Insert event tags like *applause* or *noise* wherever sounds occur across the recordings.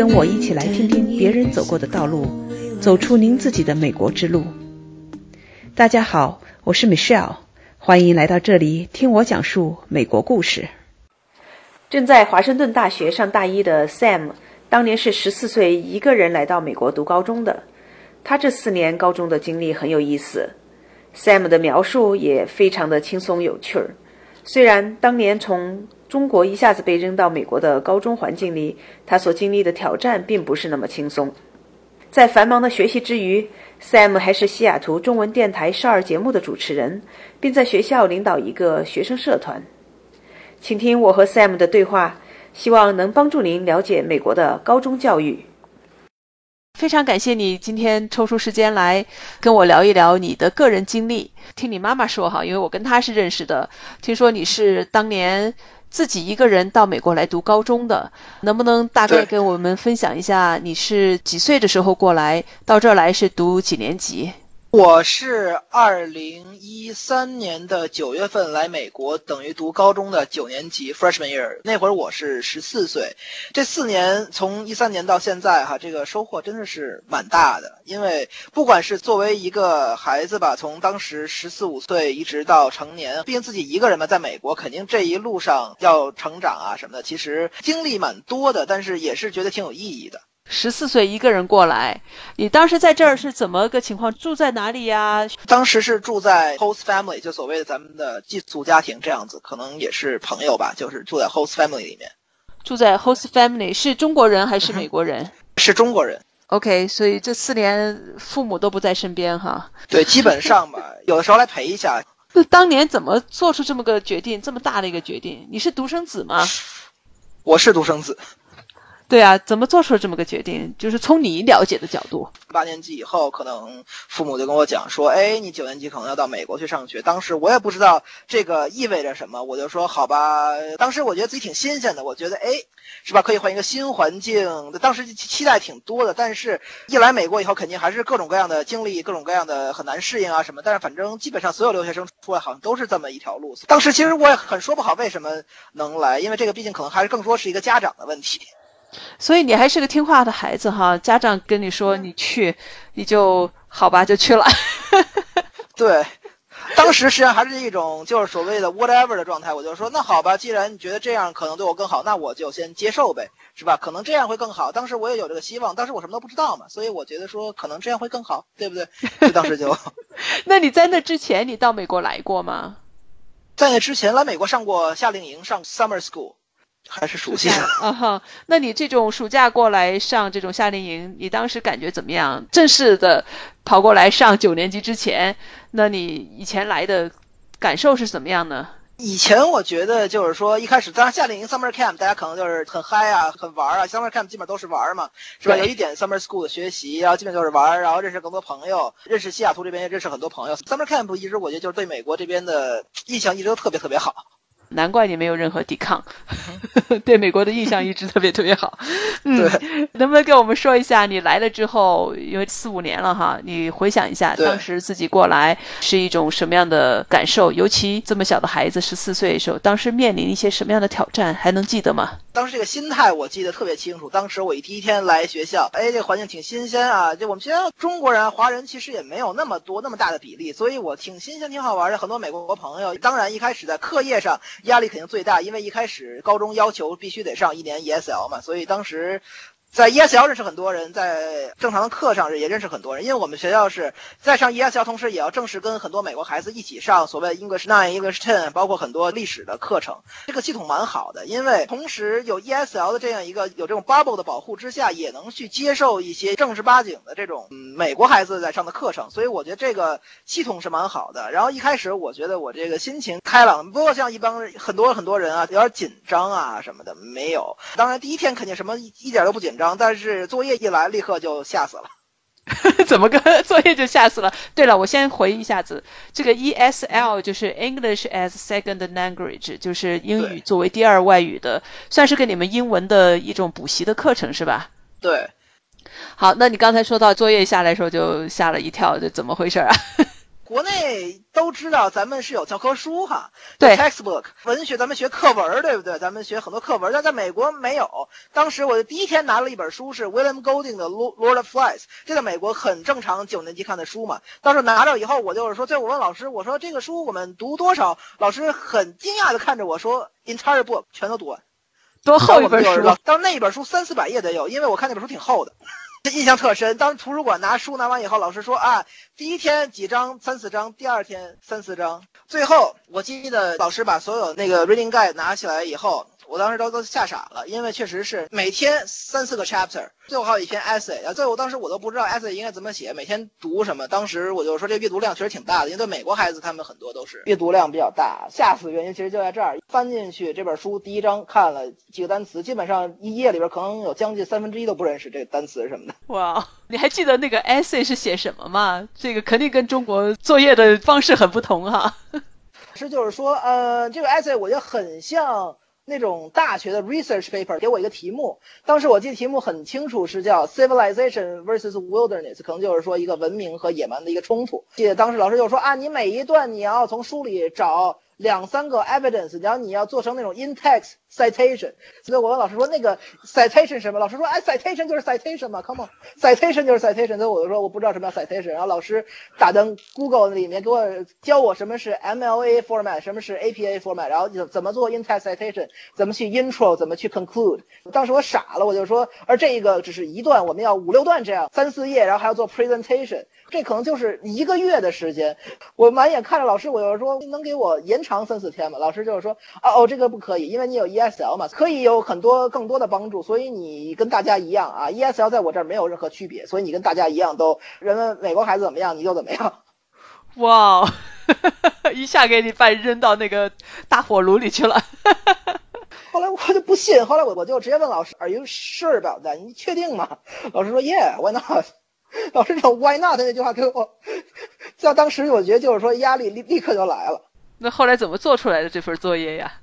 跟我一起来听听别人走过的道路，走出您自己的美国之路。大家好，我是 Michelle，欢迎来到这里听我讲述美国故事。正在华盛顿大学上大一的 Sam，当年是十四岁一个人来到美国读高中的。他这四年高中的经历很有意思，Sam 的描述也非常的轻松有趣儿。虽然当年从中国一下子被扔到美国的高中环境里，他所经历的挑战并不是那么轻松。在繁忙的学习之余，Sam 还是西雅图中文电台少儿节目的主持人，并在学校领导一个学生社团。请听我和 Sam 的对话，希望能帮助您了解美国的高中教育。非常感谢你今天抽出时间来跟我聊一聊你的个人经历。听你妈妈说哈，因为我跟她是认识的，听说你是当年自己一个人到美国来读高中的，能不能大概跟我们分享一下你是几岁的时候过来，到这儿来是读几年级？我是二零一三年的九月份来美国，等于读高中的九年级 freshman year。那会儿我是十四岁，这四年从一三年到现在，哈，这个收获真的是蛮大的。因为不管是作为一个孩子吧，从当时十四五岁一直到成年，毕竟自己一个人嘛，在美国肯定这一路上要成长啊什么的，其实经历蛮多的，但是也是觉得挺有意义的。十四岁一个人过来，你当时在这儿是怎么个情况？住在哪里呀？当时是住在 host family，就所谓的咱们的寄宿家庭这样子，可能也是朋友吧，就是住在 host family 里面。住在 host family 是中国人还是美国人？*laughs* 是中国人。OK，所以这四年父母都不在身边哈。对，基本上吧，*laughs* 有的时候来陪一下。那当年怎么做出这么个决定，这么大的一个决定？你是独生子吗？我是独生子。对啊，怎么做出了这么个决定？就是从你了解的角度，八年级以后，可能父母就跟我讲说：“哎，你九年级可能要到美国去上学。”当时我也不知道这个意味着什么，我就说：“好吧。”当时我觉得自己挺新鲜的，我觉得哎，是吧？可以换一个新环境。当时期待挺多的，但是一来美国以后，肯定还是各种各样的经历，各种各样的很难适应啊什么。但是反正基本上所有留学生出来好像都是这么一条路。当时其实我也很说不好为什么能来，因为这个毕竟可能还是更多是一个家长的问题。所以你还是个听话的孩子哈，家长跟你说你去，你就好吧就去了。*laughs* *laughs* 对，当时实际上还是一种就是所谓的 whatever 的状态，我就说那好吧，既然你觉得这样可能对我更好，那我就先接受呗，是吧？可能这样会更好。当时我也有这个希望，当时我什么都不知道嘛，所以我觉得说可能这样会更好，对不对？*laughs* 就当时就。那你在那之前你到美国来过吗？在那之前来美国上过夏令营，上 summer school。还是暑假啊哈，那你这种暑假过来上这种夏令营，你当时感觉怎么样？正式的跑过来上九年级之前，那你以前来的感受是怎么样呢？以前我觉得就是说，一开始当然夏令营 summer camp，大家可能就是很嗨啊，很玩啊，summer camp 基本都是玩嘛，是吧？有一点 summer school 的学习，然后基本就是玩，然后认识更多朋友，认识西雅图这边也认识很多朋友。summer camp 一直我觉得就是对美国这边的印象一直都特别特别好。难怪你没有任何抵抗，*laughs* 对美国的印象一直特别特别好。*laughs* 嗯，能不能跟我们说一下你来了之后，因为四五年了哈，你回想一下当时自己过来是一种什么样的感受？尤其这么小的孩子，十四岁的时候，当时面临一些什么样的挑战，还能记得吗？当时这个心态我记得特别清楚。当时我一第一天来学校，哎，这个环境挺新鲜啊。就我们学校中国人、华人其实也没有那么多、那么大的比例，所以我挺新鲜、挺好玩的。很多美国朋友，当然一开始在课业上。压力肯定最大，因为一开始高中要求必须得上一年 ESL 嘛，所以当时。在 ESL 认识很多人，在正常的课上也认识很多人，因为我们学校是在上 ESL，同时也要正式跟很多美国孩子一起上所谓 English Nine、English Ten，包括很多历史的课程。这个系统蛮好的，因为同时有 ESL 的这样一个有这种 bubble 的保护之下，也能去接受一些正儿八经的这种美国孩子在上的课程。所以我觉得这个系统是蛮好的。然后一开始我觉得我这个心情开朗，不过像一帮很多很多人啊，有点紧张啊什么的没有。当然第一天肯定什么一点都不紧张。但是作业一来，立刻就吓死了。*laughs* 怎么个 *laughs* 作业就吓死了？对了，我先回一下子，这个 ESL 就是 English as Second Language，就是英语作为第二外语的，算是给你们英文的一种补习的课程，是吧？对。好，那你刚才说到作业下来的时候就吓了一跳，这怎么回事啊？国内内都知道咱们是有教科书哈，对，textbook 文学咱们学课文对不对？咱们学很多课文，但在美国没有。当时我就第一天拿了一本书是 William Golding 的《Lord of Flies》，这在美国很正常，九年级看的书嘛。当时拿着以后，我就是说，最后我问老师，我说这个书我们读多少？老师很惊讶的看着我说，entire book 全都读完。多厚一本书？当时那一本书三四百页得有，因为我看那本书挺厚的。印象特深，当图书馆拿书拿完以后，老师说啊，第一天几张三四张，第二天三四张，最后我记得老师把所有那个 reading guide 拿起来以后。我当时都都吓傻了，因为确实是每天三四个 chapter，最后还有一篇 essay 啊。最后当时我都不知道 essay 应该怎么写，每天读什么。当时我就说这阅读量确实挺大的，因为对美国孩子他们很多都是阅读量比较大。吓死原因其实就在这儿，翻进去这本书第一章看了几个单词，基本上一页里边可能有将近三分之一都不认识这个单词什么的。哇，你还记得那个 essay 是写什么吗？这个肯定跟中国作业的方式很不同哈。*laughs* 是就是说，呃，这个 essay 我觉得很像。那种大学的 research paper 给我一个题目，当时我记得题目很清楚，是叫 civilization versus wilderness，可能就是说一个文明和野蛮的一个冲突。记得当时老师就说啊，你每一段你要从书里找。两三个 evidence，然后你要做成那种 in text citation。所以我问老师说那个 citation 什么？老师说哎，citation 就是 citation 嘛，come on，citation 就是 citation。所以我就说我不知道什么叫 citation。然后老师打灯 Google 里面给我教我什么是 MLA format，什么是 APA format，然后怎么做 in text citation，怎么去 intro，怎么去 conclude。当时我傻了，我就说，而这个只是一段，我们要五六段这样，三四页，然后还要做 presentation。这可能就是一个月的时间，我满眼看着老师，我就说能给我延长三四天吗？老师就是说哦哦，这个不可以，因为你有一 ESL 嘛，可以有很多更多的帮助，所以你跟大家一样啊，ESL 在我这儿没有任何区别，所以你跟大家一样都人们美国孩子怎么样你就怎么样。*laughs* 哇，*laughs* 一下给你把扔到那个大火炉里去了。*laughs* 后来我就不信，后来我我就直接问老师，Are you sure about that？你确定吗？老师说 Yeah，why not？老师说 “Why not” 那句话给我，在当时我觉得就是说压力立立刻就来了。那后来怎么做出来的这份作业呀？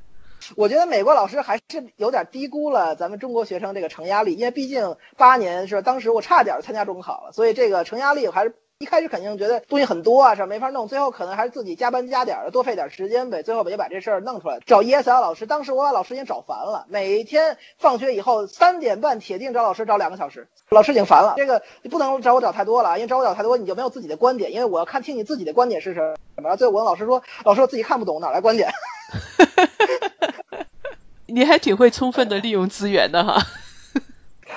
我觉得美国老师还是有点低估了咱们中国学生这个成压力，因为毕竟八年是吧？当时我差点参加中考了，所以这个成压力还是。一开始肯定觉得东西很多啊，是？没法弄，最后可能还是自己加班加点的，多费点时间呗。最后也把这事儿弄出来，找 ESL 老师。当时我把老师已经找烦了，每天放学以后三点半铁定找老师找两个小时，老师已经烦了。这个你不能找我找太多了啊，因为找我找太多你就没有自己的观点，因为我要看听你自己的观点是什么。最后我跟老师说，老师我自己看不懂，哪来观点？*laughs* 你还挺会充分的利用资源的哈。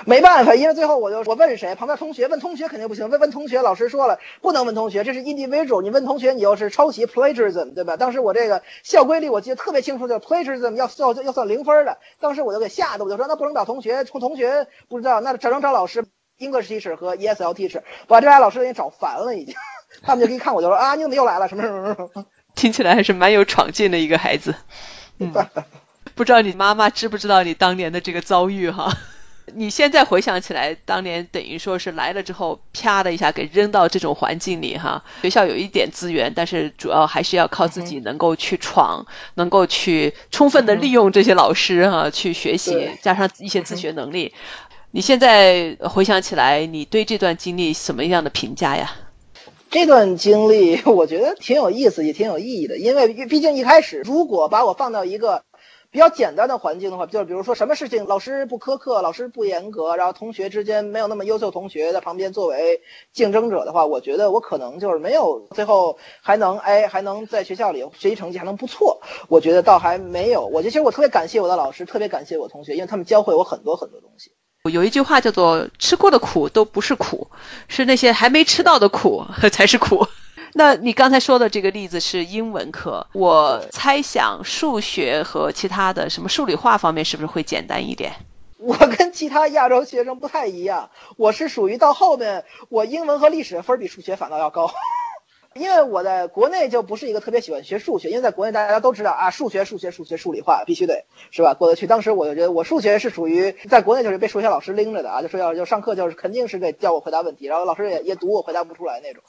没办法，因为最后我就我问谁，旁边同学问同学肯定不行，问问同学，老师说了不能问同学，这是 individual，你问同学你又是抄袭 plagiarism，对吧？当时我这个校规里我记得特别清楚，叫 plagiarism 要要要算零分的。当时我就给吓得，我就说那不能找同学，同同学不知道，那只能找老师，English teacher 和 ESL teacher，把这俩老师给找烦了已经，*laughs* 他们就一看我就说啊你怎么又来了什么什么什么，听起来还是蛮有闯劲的一个孩子，嗯，*laughs* 不知道你妈妈知不知道你当年的这个遭遇哈？*laughs* 你现在回想起来，当年等于说是来了之后，啪的一下给扔到这种环境里哈。学校有一点资源，但是主要还是要靠自己能够去闯，能够去充分的利用这些老师哈，去学习，加上一些自学能力。你现在回想起来，你对这段经历什么样的评价呀？这段经历 *laughs* 我觉得挺有意思，也挺有意义的，因为毕竟一开始如果把我放到一个。比较简单的环境的话，就是比如说什么事情老师不苛刻，老师不严格，然后同学之间没有那么优秀同学在旁边作为竞争者的话，我觉得我可能就是没有最后还能哎还能在学校里学习成绩还能不错。我觉得倒还没有。我觉得其实我特别感谢我的老师，特别感谢我同学，因为他们教会我很多很多东西。有一句话叫做“吃过的苦都不是苦，是那些还没吃到的苦 *laughs* 才是苦”。*laughs* 那你刚才说的这个例子是英文课，我猜想数学和其他的什么数理化方面是不是会简单一点？我跟其他亚洲学生不太一样，我是属于到后面我英文和历史分比数学反倒要高。因为我在国内就不是一个特别喜欢学数学，因为在国内大家都知道啊，数学、数学、数学、数理化必须得是吧过得去。当时我就觉得我数学是属于在国内就是被数学老师拎着的啊，就说要就上课就是肯定是得叫我回答问题，然后老师也也读我回答不出来那种。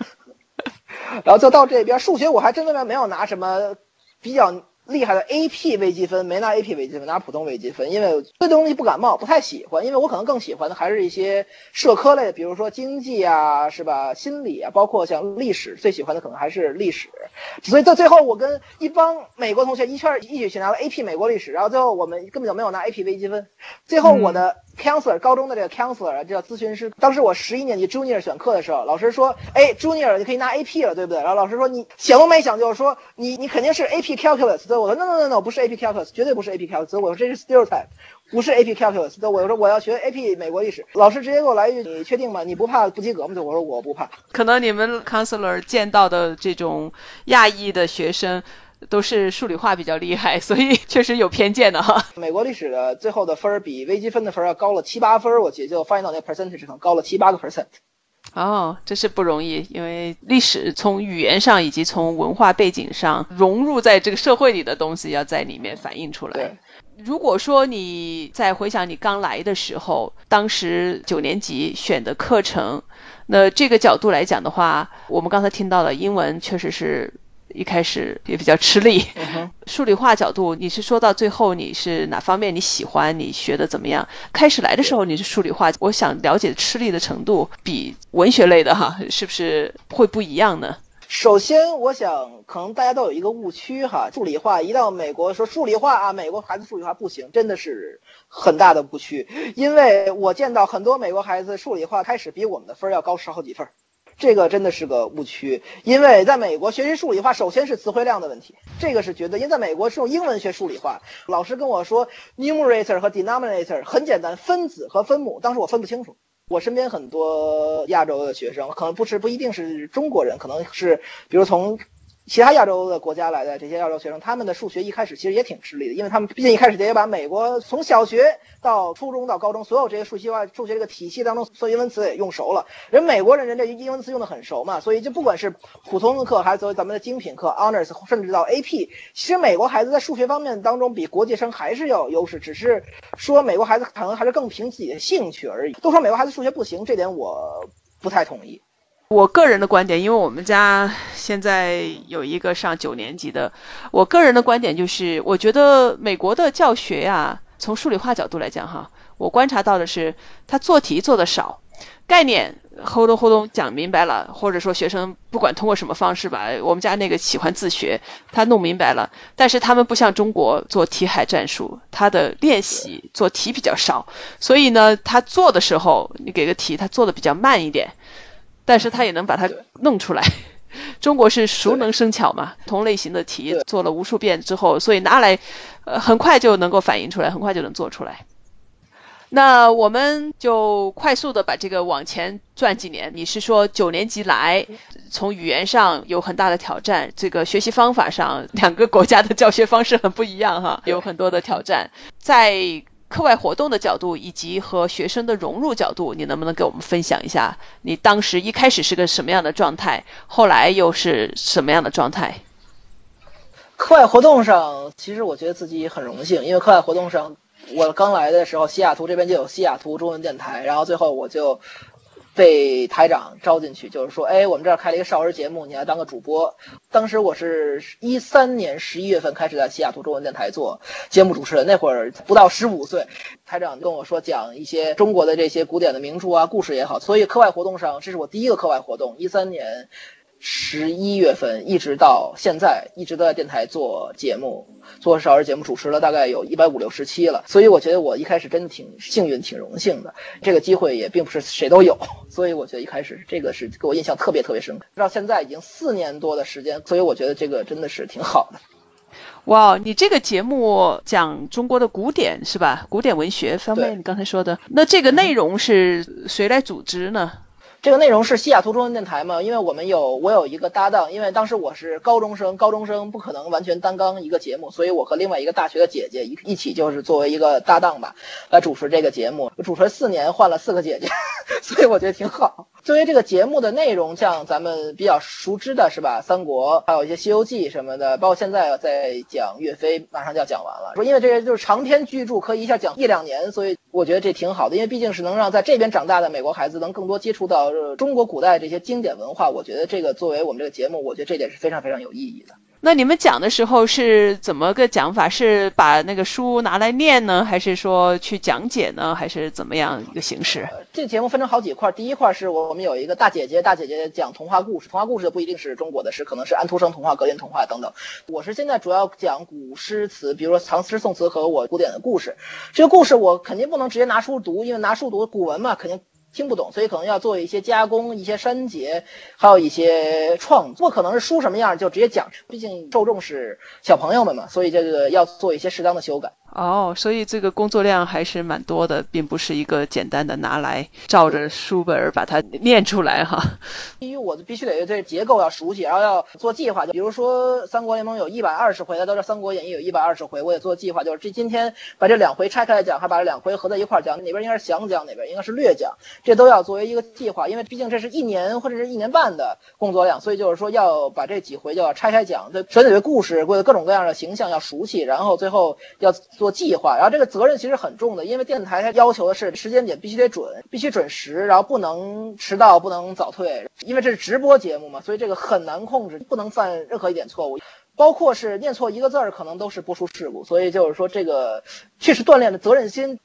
*laughs* 然后就到这边数学我还真的没有拿什么比较厉害的 AP 微积分，没拿 AP 微积分，拿普通微积分，因为这东西不感冒，不太喜欢，因为我可能更喜欢的还是一些社科类的，比如说经济啊，是吧？心理啊，包括像历史，最喜欢的可能还是历史。所以到最后，我跟一帮美国同学一圈一起去拿了 AP 美国历史，然后最后我们根本就没有拿 AP 微积分。最后我的 counselor 高中的这个 counselor 叫咨询师，当时我十一年级 junior 选课的时候，老师说，哎，junior 你可以拿 AP 了，对不对？然后老师说你想都没想就是说你你肯定是 AP calculus。所以我说 no no no no 不是 AP calculus，绝对不是 AP calculus。我说这是 stereotype，不是 AP calculus。所以我说我要学 AP 美国历史，老师直接给我来一句，你确定吗？你不怕不及格吗？就我说我不怕。可能你们 counselor 见到的这种亚裔的学生。都是数理化比较厉害，*laughs* 所以确实有偏见的哈。美国历史的最后的分儿比微积分的分儿要高了七八分，我记得就翻译到那 percentage 上高了七八个 percent。哦，这是不容易，因为历史从语言上以及从文化背景上融入在这个社会里的东西要在里面反映出来。对，如果说你在回想你刚来的时候，当时九年级选的课程，那这个角度来讲的话，我们刚才听到了英文确实是。一开始也比较吃力，数理化角度，你是说到最后你是哪方面你喜欢？你学的怎么样？开始来的时候你是数理化，我想了解吃力的程度比文学类的哈，是不是会不一样呢？首先，我想可能大家都有一个误区哈，数理化一到美国说数理化啊，美国孩子数理化不行，真的是很大的误区，因为我见到很多美国孩子数理化开始比我们的分要高十好几分。这个真的是个误区，因为在美国学习数理化，首先是词汇量的问题，这个是绝对。因为在美国是用英文学数理化，老师跟我说 numerator 和 denominator 很简单，分子和分母，当时我分不清楚。我身边很多亚洲的学生，可能不是不一定是中国人，可能是比如从。其他亚洲的国家来的这些亚洲学生，他们的数学一开始其实也挺吃力的，因为他们毕竟一开始得把美国从小学到初中到高中所有这些数学化数学这个体系当中所有英文词也用熟了。人美国人人这英文词用的很熟嘛，所以就不管是普通的课还是作为咱们的精品课 Honors，甚至到 AP，其实美国孩子在数学方面当中比国际生还是要有优势，只是说美国孩子可能还是更凭自己的兴趣而已。都说美国孩子数学不行，这点我不太同意。我个人的观点，因为我们家现在有一个上九年级的，我个人的观点就是，我觉得美国的教学呀，从数理化角度来讲哈，我观察到的是，他做题做的少，概念呼咚呼咚讲明白了，或者说学生不管通过什么方式吧，我们家那个喜欢自学，他弄明白了，但是他们不像中国做题海战术，他的练习做题比较少，所以呢，他做的时候你给个题，他做的比较慢一点。但是他也能把它弄出来。*laughs* 中国是熟能生巧嘛，同类型的题做了无数遍之后，所以拿来呃很快就能够反映出来，很快就能做出来。那我们就快速的把这个往前转几年。你是说九年级来，从语言上有很大的挑战，这个学习方法上两个国家的教学方式很不一样哈，有很多的挑战在。课外活动的角度以及和学生的融入角度，你能不能给我们分享一下？你当时一开始是个什么样的状态，后来又是什么样的状态？课外活动上，其实我觉得自己很荣幸，因为课外活动上，我刚来的时候，西雅图这边就有西雅图中文电台，然后最后我就。被台长招进去，就是说，哎，我们这儿开了一个少儿节目，你来当个主播。当时我是一三年十一月份开始在西雅图中文电台做节目主持人，那会儿不到十五岁。台长跟我说讲一些中国的这些古典的名著啊，故事也好。所以课外活动上，这是我第一个课外活动。一三年。十一月份一直到现在，一直都在电台做节目，做少儿节目，主持了大概有一百五六十期了。所以我觉得我一开始真的挺幸运、挺荣幸的。这个机会也并不是谁都有，*laughs* 所以我觉得一开始这个是给我印象特别特别深刻。到现在已经四年多的时间，所以我觉得这个真的是挺好的。哇，你这个节目讲中国的古典是吧？古典文学方面，你刚才说的，那这个内容是谁来组织呢？这个内容是西雅图中文电台嘛？因为我们有我有一个搭档，因为当时我是高中生，高中生不可能完全担纲一个节目，所以我和另外一个大学的姐姐一一起就是作为一个搭档吧，来主持这个节目。主持四年，换了四个姐姐，*laughs* 所以我觉得挺好。作为这个节目的内容，像咱们比较熟知的是吧，《三国》，还有一些《西游记》什么的，包括现在在讲岳飞，马上就要讲完了。说因为这些就是长篇巨著，可以一下讲一两年，所以我觉得这挺好的，因为毕竟是能让在这边长大的美国孩子能更多接触到。中国古代这些经典文化，我觉得这个作为我们这个节目，我觉得这点是非常非常有意义的。那你们讲的时候是怎么个讲法？是把那个书拿来念呢，还是说去讲解呢，还是怎么样一个形式？这节目分成好几块，第一块是我们有一个大姐姐，大姐姐讲童话故事，童话故事不一定是中国的，是可能是安徒生童话、格林童话等等。我是现在主要讲古诗词，比如说唐诗宋词和我古典的故事。这个故事我肯定不能直接拿书读，因为拿书读古文嘛，肯定。听不懂，所以可能要做一些加工、一些删节，还有一些创作。不可能是书什么样就直接讲，毕竟受众是小朋友们嘛，所以这个要做一些适当的修改。哦，所以这个工作量还是蛮多的，并不是一个简单的拿来照着书本儿把它念出来哈。*laughs* 因为我必须得对结构要熟悉，然后要做计划。就比如说《三国联盟》有一百二十回，大家都知道《三国演义》有一百二十回，我也做计划，就是这今天把这两回拆开来讲，还把这两回合在一块儿讲，哪边应该是详讲，哪边应该是略讲，这都要作为一个计划，因为毕竟这是一年或者是一年半的工作量，所以就是说要把这几回就要拆开讲，这选对故事，或者各种各样的形象要熟悉，然后最后要。做计划，然后这个责任其实很重的，因为电台它要求的是时间点必须得准，必须准时，然后不能迟到，不能早退，因为这是直播节目嘛，所以这个很难控制，不能犯任何一点错误，包括是念错一个字儿，可能都是播出事故，所以就是说这个确实锻炼了责任心。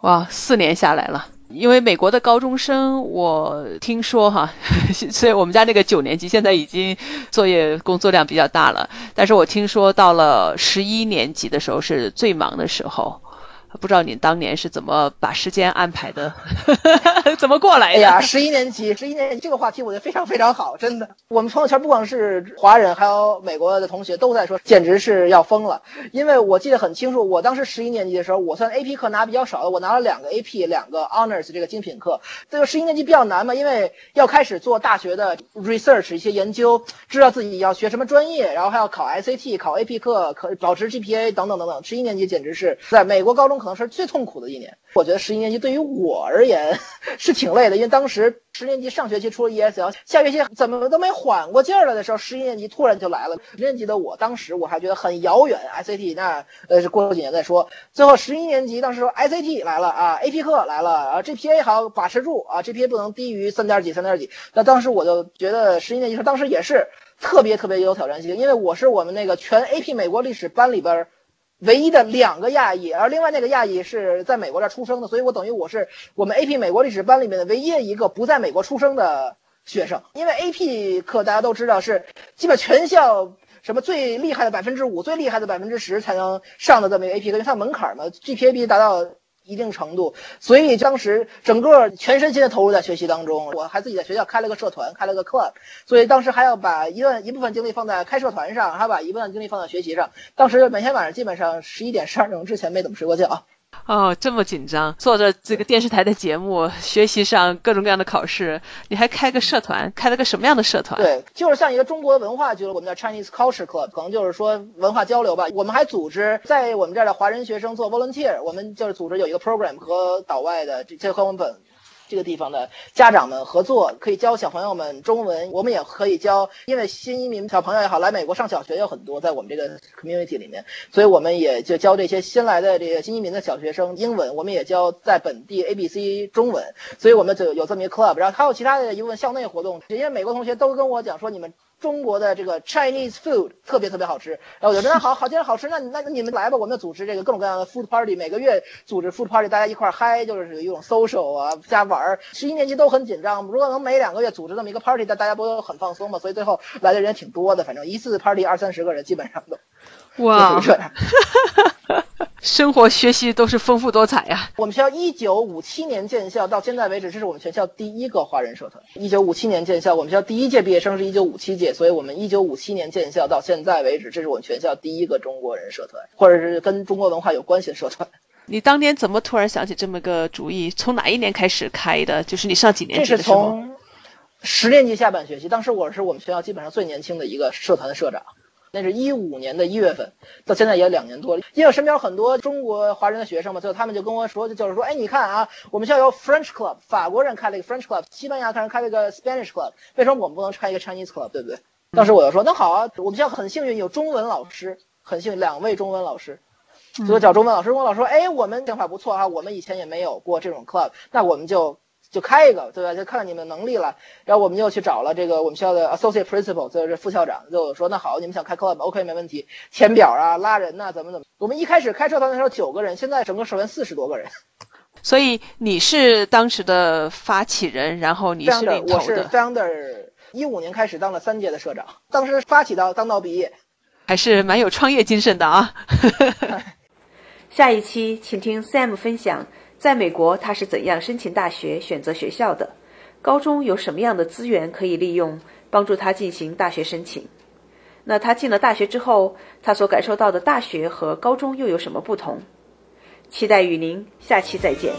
哇，四年下来了。因为美国的高中生，我听说哈，*laughs* 所以我们家那个九年级现在已经作业工作量比较大了，但是我听说到了十一年级的时候是最忙的时候。不知道你当年是怎么把时间安排的，*laughs* 怎么过来的？呀，十一年级，十一年级这个话题我觉得非常非常好，真的。我们朋友圈不光是华人，还有美国的同学都在说，简直是要疯了。因为我记得很清楚，我当时十一年级的时候，我算 AP 课拿比较少的，我拿了两个 AP，两个 Honors 这个精品课。这个十一年级比较难嘛，因为要开始做大学的 research 一些研究，知道自己要学什么专业，然后还要考 SAT，考 AP 课，可保持 GPA 等等等等。十一年级简直是在美国高中。可能是最痛苦的一年。我觉得十一年级对于我而言是挺累的，因为当时十年级上学期出了 ESL，下学期怎么都没缓过劲儿来的时候，十一年级突然就来了。十年级的我当时我还觉得很遥远，SAT 那呃是过几年再说。最后十一年级当时说 SAT 来了啊，AP 课来了啊，GPA 好把持住啊，GPA 不能低于三点几三点几。那当时我就觉得十一年级时候当时也是特别特别有挑战性，因为我是我们那个全 AP 美国历史班里边。唯一的两个亚裔，而另外那个亚裔是在美国这出生的，所以我等于我是我们 AP 美国历史班里面的唯一的一个不在美国出生的学生。因为 AP 课大家都知道是基本全校什么最厉害的百分之五、最厉害的百分之十才能上的这么一个 AP 课，因为它门槛嘛，GPA 必须达到。一定程度，所以当时整个全身心的投入在学习当中。我还自己在学校开了个社团，开了个 club，所以当时还要把一段一部分精力放在开社团上，还把一部分精力放在学习上。当时每天晚上基本上十一点十二点钟之前没怎么睡过觉。哦，这么紧张，做着这个电视台的节目，学习上各种各样的考试，你还开个社团，开了个什么样的社团？对，就是像一个中国文化俱乐部，我们叫 Chinese Culture Club，可能就是说文化交流吧。我们还组织在我们这儿的华人学生做 volunteer，我们就是组织有一个 program 和岛外的这些和我们本。这个地方的家长们合作，可以教小朋友们中文，我们也可以教，因为新移民小朋友也好，来美国上小学有很多，在我们这个 community 里面，所以我们也就教这些新来的这个新移民的小学生英文，我们也教在本地 A B C 中文，所以我们就有这么一个 club，然后还有其他的一部分校内活动，这些美国同学都跟我讲说你们。中国的这个 Chinese food 特别特别好吃，然后我就说那好好，既然好吃，那那你们来吧，我们组织这个各种各样的 food party，每个月组织 food party，大家一块嗨，就是一种 social 啊加玩儿。十一年级都很紧张，如果能每两个月组织这么一个 party，大大家不都很放松嘛？所以最后来的人挺多的，反正一次 party 二三十个人基本上都。哇，*laughs* 生活学习都是丰富多彩呀。我们学校一九五七年建校，到现在为止，这是我们全校第一个华人社团。一九五七年建校，我们学校第一届毕业生是一九五七届，所以我们一九五七年建校到现在为止，这是我们全校第一个中国人社团，或者是跟中国文化有关系的社团。你当年怎么突然想起这么个主意？从哪一年开始开的？就是你上几年级的时候？这是从十年级下半学期，当时我是我们学校基本上最年轻的一个社团的社长。那是一五年的一月份，到现在也两年多了。因为身边很多中国华人的学生嘛，最后他们就跟我说，就是说，哎，你看啊，我们学校有 French Club，法国人开了一个 French Club，西班牙人开了一个 Spanish Club，为什么我们不能开一个 Chinese Club，对不对？当时我就说，那好啊，我们学校很幸运有中文老师，很幸运两位中文老师，所以找中文老师。中文老师说，哎，我们想法不错哈，我们以前也没有过这种 club，那我们就就开一个，对吧？就看看你们能力了。然后我们又去找了这个我们学校的 associate principal，就是副校长，就说那好，你们想开 club，OK，没问题，填表啊，拉人呐，怎么怎么。我们一开始开社团的时候九个人，现在整个社团四十多个人。所以你是当时的发起人，然后你是领头的。我是 founder，一五年开始当了三届的社长，当时发起到当到毕业，还是蛮有创业精神的啊。*laughs* 下一期请听 Sam 分享，在美国他是怎样申请大学、选择学校的，高中有什么样的资源可以利用，帮助他进行大学申请。那他进了大学之后，他所感受到的大学和高中又有什么不同？期待与您下期再见。